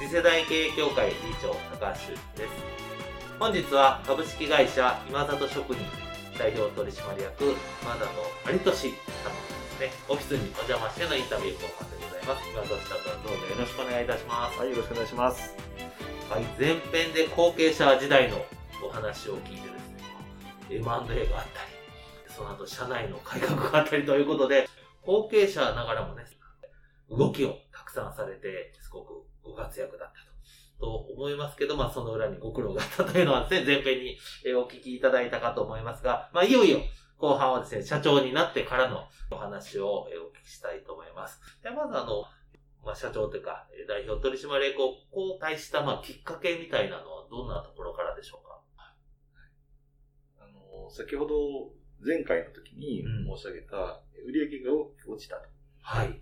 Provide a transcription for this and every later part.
次世代経営協会理事長高橋です。本日は株式会社今里職人代表取締役今里有俊様ですね。オフィスにお邪魔してのインタビュー後半でございます。今里社長どうぞよろしくお願いいたします。はい、よろしくお願いします。はい、前編で後継者時代のお話を聞いてですね M&A があったりその後社内の改革があったりということで後継者ながらもね動きをたくさんされてすごくご活躍だったと。と思いますけど、まあその裏にご苦労があったというのはですね、前編にえーお聞きいただいたかと思いますが、まあいよいよ後半はですね、社長になってからのお話をえーお聞きしたいと思います。でまずあの、まあ社長というか、えー代表取締役を交代したまあきっかけみたいなのはどんなところからでしょうか？あの、先ほど前回の時にうん申し上げた、売上が大きく落ちたと、はい、はい、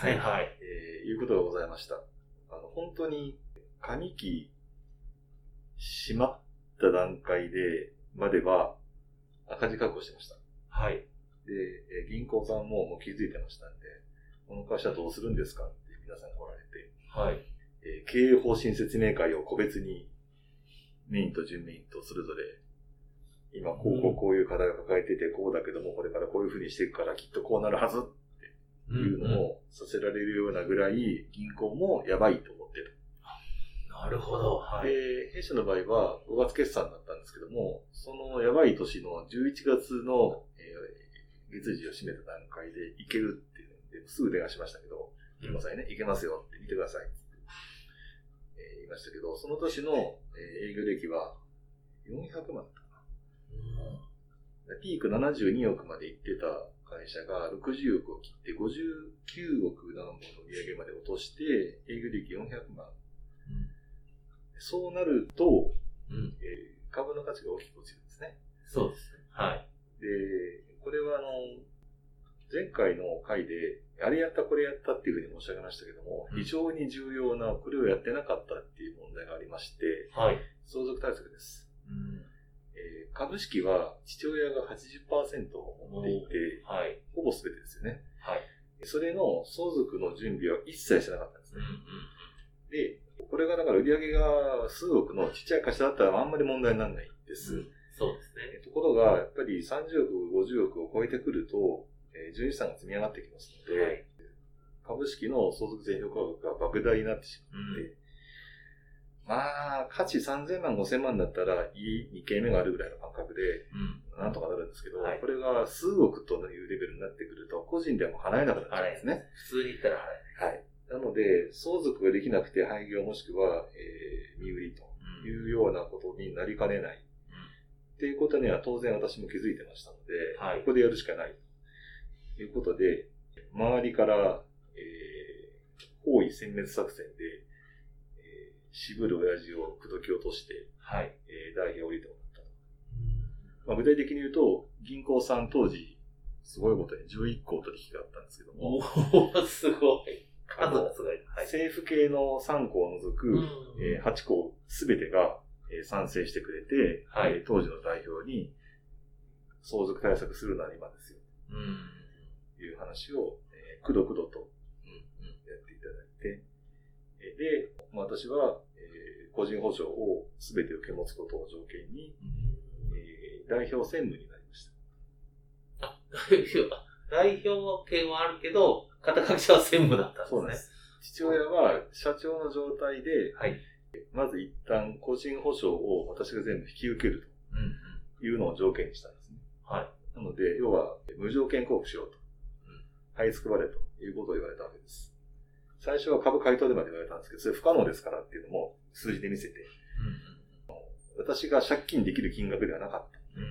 はい。はいはい。えーいうことがございました。本当に、上期、閉まった段階で、までは、赤字確保してました。はい。で、えー銀行さんももう気づいてましたんで、この会社どうするんですかって皆さん来られて、はい。えー経営方針説明会を個別にメインと準メインとそれぞれ今こうこうこういう課題を抱えててこうだけどもこれからこういうふうにしていくからきっとこうなるはずっていうのをさせられるようなぐらい銀行もやばいと。なるほど。はい。で、弊社の場合は5月決算だったんですけども、そのやばい年の11月の、えー月次を締めた段階でいけるっていうのですぐ電話しましたけど、行きなさいね、いけますよって見てくださいって、えー言いましたけど、その年の、えー営業利益は400万だったかな。ピーク72億まで行ってた会社が60億を切って59億何本の売り上げまで落として営業利益400万。そうなると、うん。うん。えー株の価値が大きく落ちるんですね。そうですね。はい。で、これはあの、前回の回で、あれやったこれやったっていうふうに申し上げましたけども、うん非常に重要な、これをやってなかったっていう問題がありまして、はい。相続対策です。うん。えー株式は父親が80%を持っていて、はい。ほぼ全てですよね。はい。それの相続の準備は一切してなかったんですうんね。で、これがだから売り上げが数億のちっちゃい会社だったらあんまり問題にならないんです。うん。そうですね。ところが、やっぱり30億、50億を超えてくると、えー、純資産が積み上がってきますので、はい株式の相続税評価額が莫大になってしまうん。って、まあ、価値3000万、5000万だったら、いい2件目があるぐらいの感覚で、うん。なんとかなるんですけど、はいこれが数億というレベルになってくると、個人ではもう払えなくなっちゃうんですね。普通に言ったら払はい。なので、相続ができなくて廃業もしくは、えー、身売りと。いうようなことになりかねない。っていうことには当然私も気づいてましたので、はいここでやるしかない。ということで、周りから、えー、包囲殲滅作戦で、えー、渋る親父を口説き落として、はい。えー、代表を降りてもらったと。まあ、具体的に言うと、銀行さん当時、すごいことに11個取引があったんですけども、おー、すごい。数がすごい。はい。政府系の3個を除く、うんえー8個すべてが、えー賛成してくれて、はいえー当時の代表に相続対策するなら今ですよ、うん。という話を、えーくどくどとうん。やっていただいて、えーで、まあ私は、えー個人保証をすべて受け持つことを条件に、うん。えー代表専務になりました。あ、代表権はあるけど、肩書き者は専務だったんですね。そうです。父親は社長の状態で、はい。まず一旦個人保証を私が全部引き受けると。うんうん。いうのを条件にしたんですね。はい。なので、要は、無条件交付しようと。うん買い救われということを言われたわけです。最初は株買い取れまで言われたんですけど、それ不可能ですからっていうのも数字で見せて、私が借金できる金額ではなかった。うん。うん。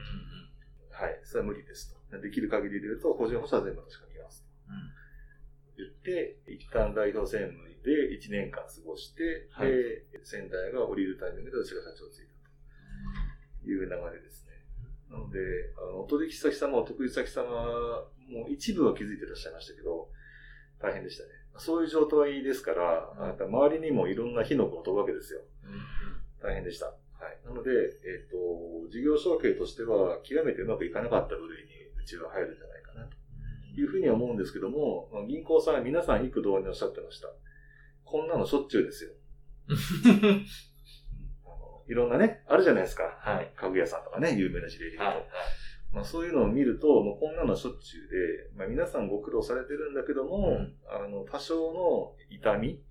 はい。それは無理ですと。できる限りで言うと、個人保証は全部確かにますと。言って、一旦代表専務で1年間過ごして、はいで、仙台が降りるタイミングで私が社長をついたという流れですね。なので、あの、お取引先様、お得意先様も一部は気づいていらっしゃいましたけど、大変でしたね。そういう状態ですから、うんあなた周りにもいろんな火の粉を飛ぶわけですよ。うん。うん。大変でした。はい。なので、えっ、と、事業承継としては、極めてうまくいかなかった部類にうちは入るんじゃないかなというふうには思うんですけども、まあ銀行さん、皆さん幾度におっしゃってました。こんなのしょっちゅうですよ。あのいろんなね、あるじゃないですか。はい。家具屋さんとかね、有名な事例で言うと。はい。まあ、そういうのを見ると、もうこんなのしょっちゅうで、まあ、皆さんご苦労されてるんだけども、うんあの、多少の痛み、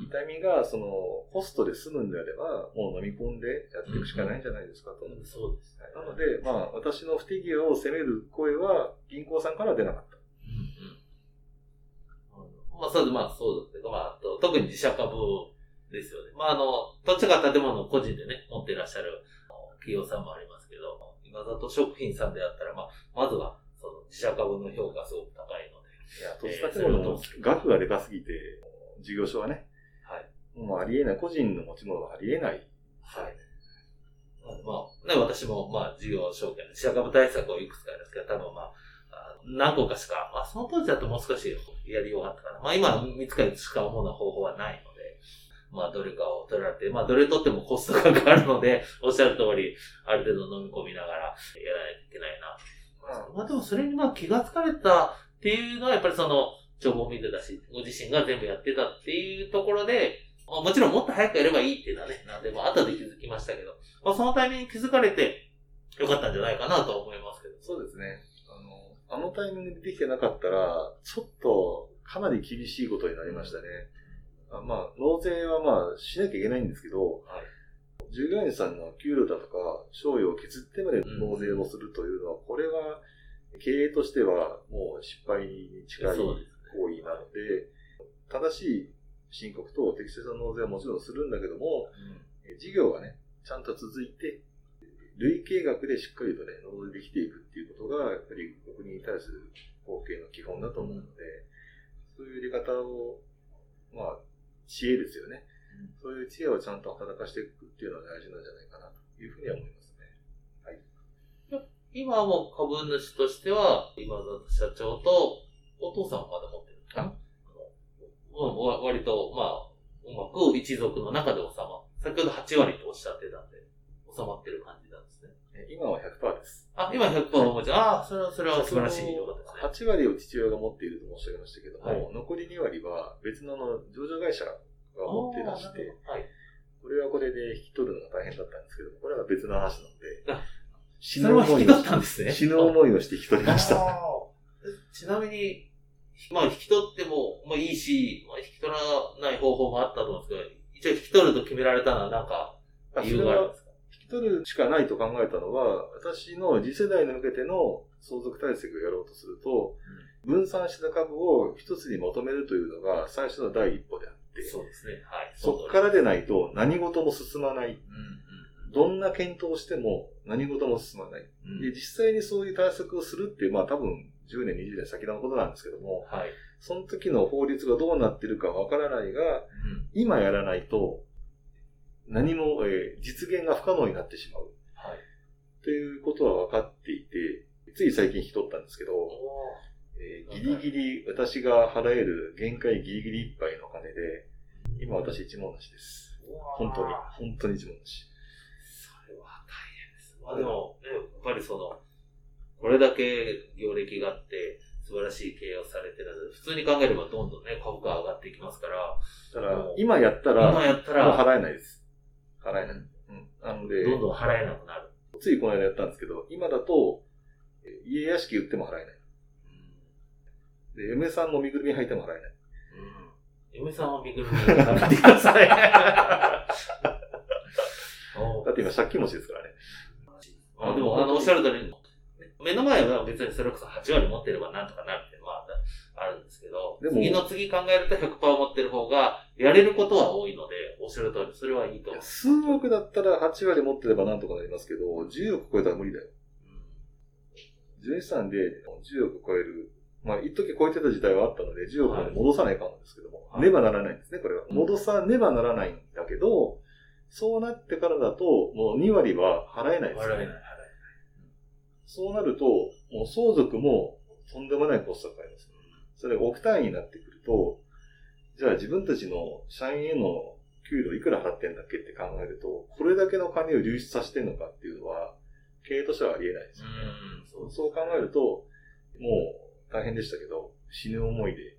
痛みが、その、ホストで済むんであれば、もう飲み込んでやっていくしかないんじゃないですかと。うん。そうです。はいなので、まあ、私の不手際を責める声は、銀行さんからは出なかった。うんうん。まあ、そうで、まあ、そうだけど、まあ、特に自社株ですよね。まあ、あの、土地が建物を個人でね、持っていらっしゃる企業さんもありますけど、今里食品さんであったら、まあ、まずは、その自社株の評価がすごく高いので、いや、土えー地建物の額がでかすぎて、事業所はね、はい。もうありえない、個人の持ち物はありえない。はい。まあ、ね、私も、まあ、事業証券、自社株対策をいくつかあるんですけど、多分まあ、何個かしか、まあ、その当時だともう少しやりようがあったかな。まあ、今、見つかりしか主な方法はないので、まあ、どれかを取られて、まあ、どれ取ってもコストがかかるので、おっしゃる通り、ある程度飲み込みながらやらないといけないな。まあ、でもそれにまあ気がつかれたっていうのは、やっぱりその、情報を見てたし、ご自身が全部やってたっていうところで、まあ、もちろんもっと早くやればいいっていうのはね、なんで、まあ、後で気づきましたけど、まあ、そのタイミングに気づかれて、よかったんじゃないかなとは思いますけど。そうですね。あの、あのタイミングでできてなかったら、ちょっと、かなり厳しいことになりましたね。あまあ、納税はまあ、しなきゃいけないんですけど、はい。従業員さんの給料だとか、賞与を削ってまで納税をするというのは、これは、経営としてはもう失敗に近い。行為なので、正しい申告と適切な納税はもちろんするんだけども、え事業がね、ちゃんと続いて、累計額でしっかりとね、納税できていくっていうことが、やっぱり国民に対する貢献の基本だと思うので、そういうやり方を、まあ、知恵ですよね。そういう知恵をちゃんと働かしていくっていうのは大事なんじゃないかなというふうには思いますね。今はもう株主としては、今里社長と、お父さんはまだ持ってるのかな？わ割と、まあ、うまく一族の中で収ま先ほど8割とおっしゃってたんで、収まってる感じなんですね。え今は100%です。あ、今100%お持ち。ああ、それは、それは素晴らしい。よかったですね。8割を父親が持っていると申し上げましたけども、はい残り2割は別のあの上場会社が持っていらしてはい。これはこれで引き取るのが大変だったんですけど、これは別の話なのであ、死それは引き取ったんですね。死ぬ思いをして引き取りました。ちなみに、まあ、引き取っても、まあいいし、まあ、引き取らない方法もあったと思うんですけど、一応引き取ると決められたのはなんか、理由があるんですか？引き取るしかないと考えたのは、私の次世代に向けての相続対策をやろうとすると、分散した株を一つにまとめるというのが最初の第一歩であって、そうですね。はい。そこからでないと何事も進まない。うんどんな検討をしても何事も進まない。うん。で、実際にそういう対策をするって、まあ多分10年、20年先のことなんですけども、はい。その時の法律がどうなってるかわからないが、今やらないと何も、えー実現が不可能になってしまう。はい。ということは分かっていて、つい最近引き取ったんですけど、えーギリギリ私が払える限界ギリギリいっぱいのお金で、今私一文なしです。本当に、本当に一文なし。それは大変です。まあでも、ね、やっぱりその、これだけ業歴があって、素晴らしい経営をされてる普通に考えればどんどんね、株価上がっていきますから、ただもう、今やったら、今やったら、払えないです。払えない。うん。なので、どんどん払えなくなる。ついこの間やったんですけど、今だと、えー家屋敷売っても払えない。で、嫁さんの身ぐるみ履いても払えない。うん。嫁さんは身ぐるみに頑張ってください。お だって今借金持ちですからね。あでも、あの、おっしゃる通り、目の前は別にそれこそ8割持ってればなんとかなるっていうのはあるんですけど、次の次考えると100%持ってる方が、やれることは多いので、おっしゃる通り、それはいいと思う。数億だったら8割持ってればなんとかなりますけど、10億超えたら無理だよ。純資産で10億超える。まあ、一時超えてた時代はあったので、10億まで戻さないかんですけども、はいねばならないんですね、これは。うん戻さねばならないんだけど、そうなってからだと、もう2割は払えないですよね払えない、払。そうなると、もう相続もとんでもないコストがかかります。それ億単位になってくると、じゃあ自分たちの社員への給料いくら払ってんだっけって考えると、これだけの金を流出させてんのかっていうのは、経営としてはありえないですよね。うん、そう考えると、もう大変でしたけど、死ぬ思いで。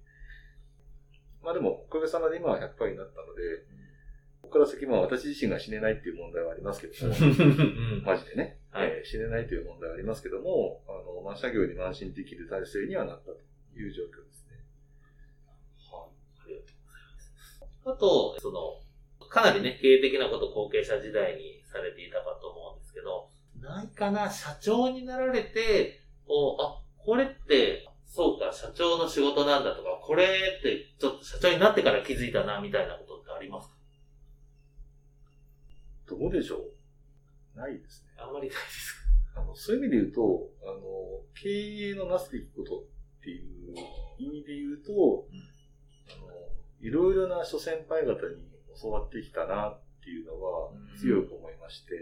まあでも、おかげさまで今は100%になったので、から先まあ私自身が死ねないっていう問題はありますけども、うんマジでね、はいえー死ねないという問題はありますけども、あの、まあ、作業に慢心できる体制にはなったという状況ですね。はい。ありがとうございます。あと、その、かなりね、経営的なことを後継者時代にされていたかと思うんですけど、ないかな、社長になられて、こう、あ、これって、そうか、社長の仕事なんだとか、これって、ちょっと社長になってから気づいたな、みたいなことってありますか？どうでしょう？ないですね。あんまりないですあの、そういう意味で言うと、あの、経営のなすべきことっていう意味で言うと、あの、いろいろな諸先輩方に教わってきたなっていうのはうん強く思いまして、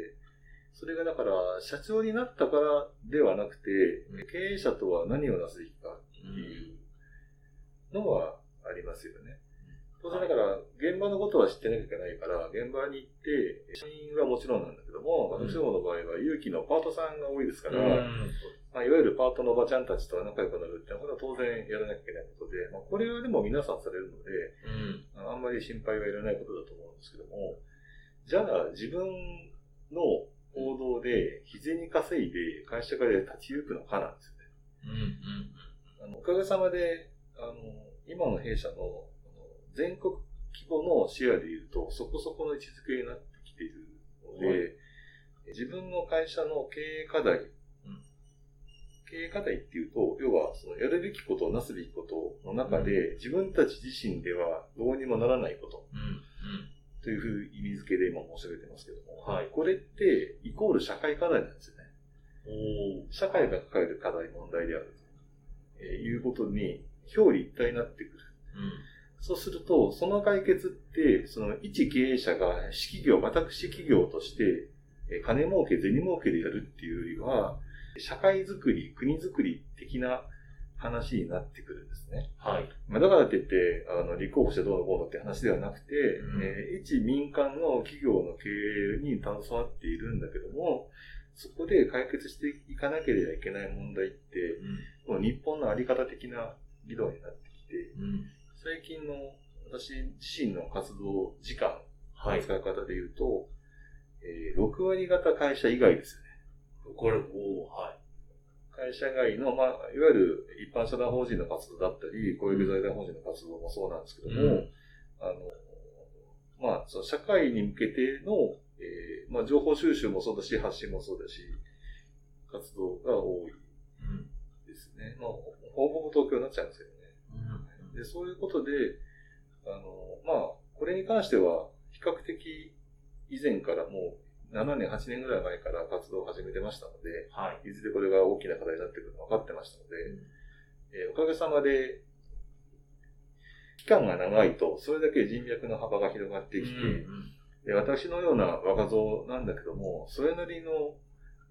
それがだから、社長になったからではなくて、うん経営者とは何をなすべきかかっていうのはありますよね。当然だから、現場のことは知ってなきゃいけないから、現場に行って、社員はもちろんなんだけども、うん私どもの場合は、勇気のパートさんが多いですから、うんまあ、いわゆるパートのおばちゃんたちとは仲良くなるっていうのは、これは当然やらなきゃいけないことで、まあ、これはでも皆さんされるので、うん。あんまり心配はいらないことだと思うんですけども、じゃあ自分の行動で日銭稼いで会社から立ち行くのかなんですよね。うん。あのおかげさまで、あの、今の弊社の全国規模のシェアで言うと、そこそこの位置づけになってきているので、はい自分の会社の経営課題、経営課題っていうと、要はそのやるべきこと、なすべきことの中で、自分たち自身ではどうにもならないことうん。うん。というふう意味付けで今申し上げてますけども、はいこれってイコール社会課題なんですよね。お社会が抱える課題、問題であると、えーいうことに表裏一体になってくる。うん。そうすると、その解決って、その一経営者が私企業、私企業として、えー金儲け、銭儲けでやるっていうよりは、社会づくり、国づくり的な話になってくるんですね。はい。まあ、だからといって、あの、立候補してどうのこうのって話ではなくて、うんえー一民間の企業の経営に携わっているんだけども、そこで解決していかなければいけない問題って、もう日本のあり方的な議論になってきて、うん。最近の私自身の活動時間はい。の使い方で言うと、えー6割型会社以外ですよね。これ、おは会社外の、まあ、いわゆる一般社団法人の活動だったり、公益財団法人の活動もそうなんですけども、うんあの、まあ、その社会に向けての、えーまあ、情報収集もそうだし、発信もそうだし、活動が多いい。うん。ですね。まあ、ほぼほぼ東京になっちゃうんですけどね。うん。で、そういうことで、あの、まあ、これに関しては、比較的以前からもう7年、8年ぐらい前から活動を始めてましたので、はい。いずれこれが大きな課題になってくるの分かってましたので、えーおかげさまで、期間が長いと、それだけ人脈の幅が広がってきて、で私のような若造なんだけども、それなりの、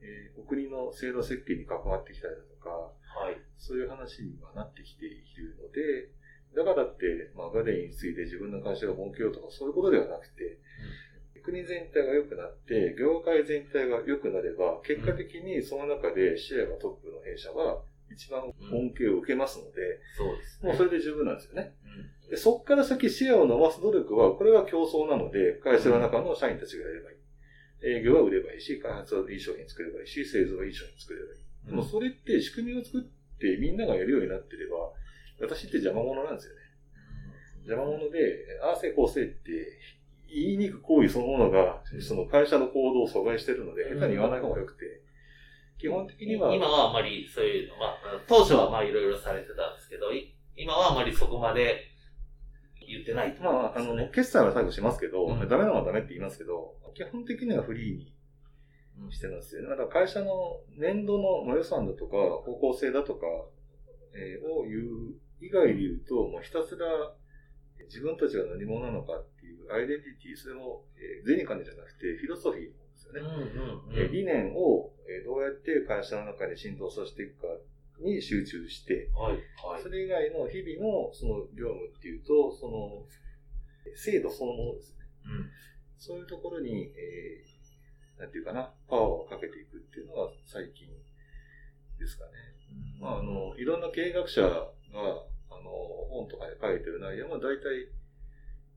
えーお国の制度設計に関わってきたりだとか、はい。そういう話にはなってきているので、だからって、まあ、ガレについて自分の会社が儲けようとかそういうことではなくて、国全体が良くなって、業界全体が良くなれば、結果的にその中でシェアがトップの弊社は一番恩恵を受けますので、そうですもうそれで十分なんですよね。うん。でそこから先シェアを伸ばす努力は、これは競争なので、会社の中の社員たちがやればいい。営業は売ればいいし、開発はいい商品作ればいいし、製造はいい商品作ればいい。でもそれって仕組みを作ってみんながやるようになってれば、私って邪魔者なんですよね。邪魔者で、ああせいこうせいって言いにく行為そのものが、その会社の行動を阻害してるので、下手に言わない方がよくて、基本的には、今はあまりそういうの、まあ、当初はまあいろいろされてたんですけど、い今はあまりそこまで言ってないと。まあ、あの、決済は最後しますけど、うん。ダメなのはダメって言いますけど、基本的にはフリーにしてるんですよね。だから会社の年度のまあ予算だとか、方向性だとか、えーを言う以外で言うと、もうひたすら自分たちが何者なのかっていうアイデンティティ、それも、えー銭金じゃなくてフィロソフィーなんですよね。うんうんえー理念を、えーどうやって会社の中に浸透させていくかに集中して、はい。はいそ。れ以外の日々のその業務っていうと、その制度そのものですね。うんそういうところに、えー、なんていうかな、パワーをかけていくっていうのが最近ですかね。まあ、あの、いろんな経営学者が、あの、本とかで書いてる内容も大体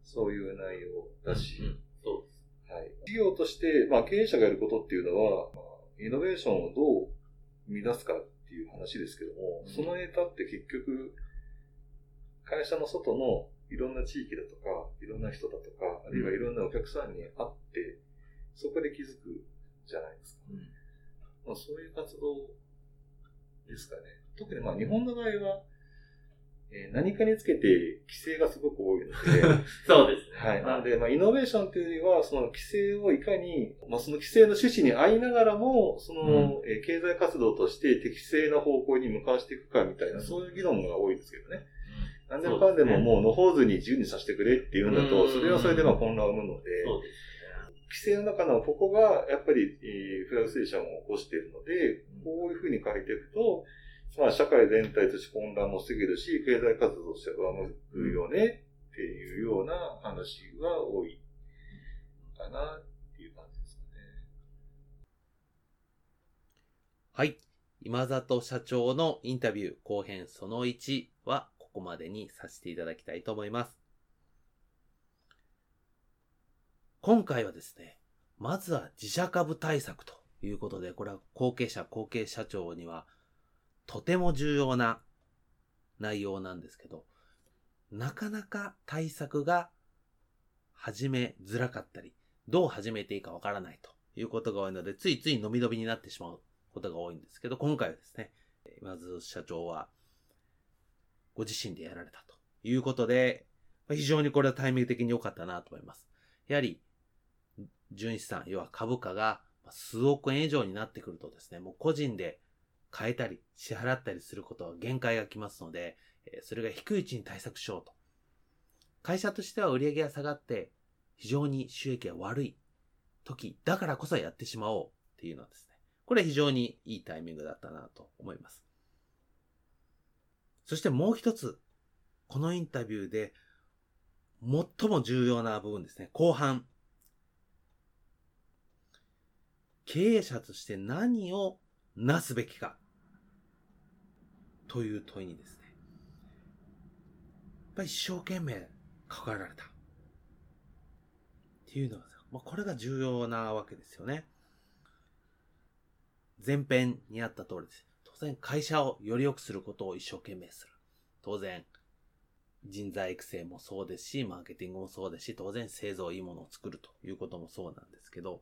そういう内容だし、うんそうです。はい。事業として、まあ、経営者がやることっていうのは、まあ、イノベーションをどう生み出すかっていう話ですけども、うんそのネタって結局、会社の外のいろんな地域だとか、いろんな人だとか、あるいはいろんなお客さんに会って、そこで気づくじゃないですか。まあ、そういう活動ですかね。特にまあ日本の場合は、えー何かにつけて規制がすごく多いので、そうですね。はい。なので、まあ、イノベーションというよりは、その規制をいかに、まあ、その規制の趣旨に合いながらも、その、えー経済活動として適正な方向に向かわしていくかみたいな、そういう議論が多いですけどね。何でもかんでももう、野放図に自由にさせてくれっていうんだうと、ん。それはそれでまあ混乱を生むので、規制の中のここが、やっぱり、えーフラグステーションを起こしているのでうん、こういうふうに書いていくと、まあ、社会全体として混乱も防げるし、経済活動としては上向くよね、っていうような話が多いかなっていう感じですかね。はい。今里社長のインタビュー後編その1はここまでにさせていただきたいと思います。今回はですね、まずは自社株対策ということで、これは後継者、後継社長にはとても重要な内容なんですけど、なかなか対策が始めづらかったり、どう始めていいかわからないということが多いので、ついつい伸び伸びになってしまうことが多いんですけど、今回はですね、まず社長はご自身でやられたということで、非常にこれはタイミング的に良かったなと思います。やはり、純資産、要は株価が数億円以上になってくるとですね、もう個人で変えたり支払ったりすることは限界がきますので、それが低いうちに対策しようと。会社としては売上が下がって非常に収益が悪い時だからこそやってしまおうっていうのはですね、これ非常にいいタイミングだったなと思います。そしてもう一つ、このインタビューで最も重要な部分ですね、後半。経営者として何をなすべきかという問いにですね、やっぱり一生懸命関わられた。っていうのが、まあ、これが重要なわけですよね。前編にあった通りです。当然会社をより良くすることを一生懸命する。当然人材育成もそうですし、マーケティングもそうですし、当然製造いいものを作るということもそうなんですけど、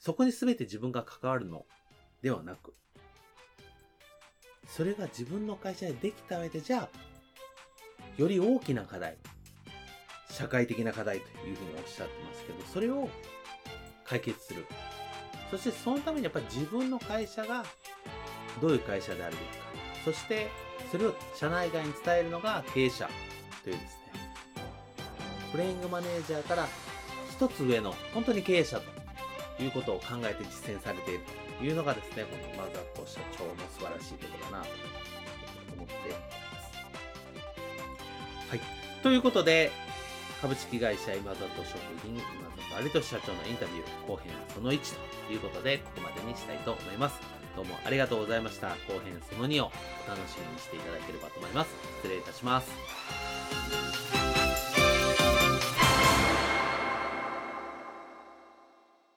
そこに全て自分が関わるのではなく、それが自分の会社でできた上で、じゃあ、より大きな課題、社会的な課題というふうにおっしゃってますけど、それを解決する。そしてそのためにやっぱり自分の会社がどういう会社であるべきか。そしてそれを社内外に伝えるのが経営者というですね、プレイングマネージャーから一つ上の本当に経営者ということを考えて実践されているというのがですね、このマザコ社長の素晴らしいところだなと思っています。はい。ということで、株式会社今里食品今里有俊社長のインタビュー後編その1ということでここまでにしたいと思いますどうもありがとうございました後編その2をお楽しみにしていただければと思います失礼いたします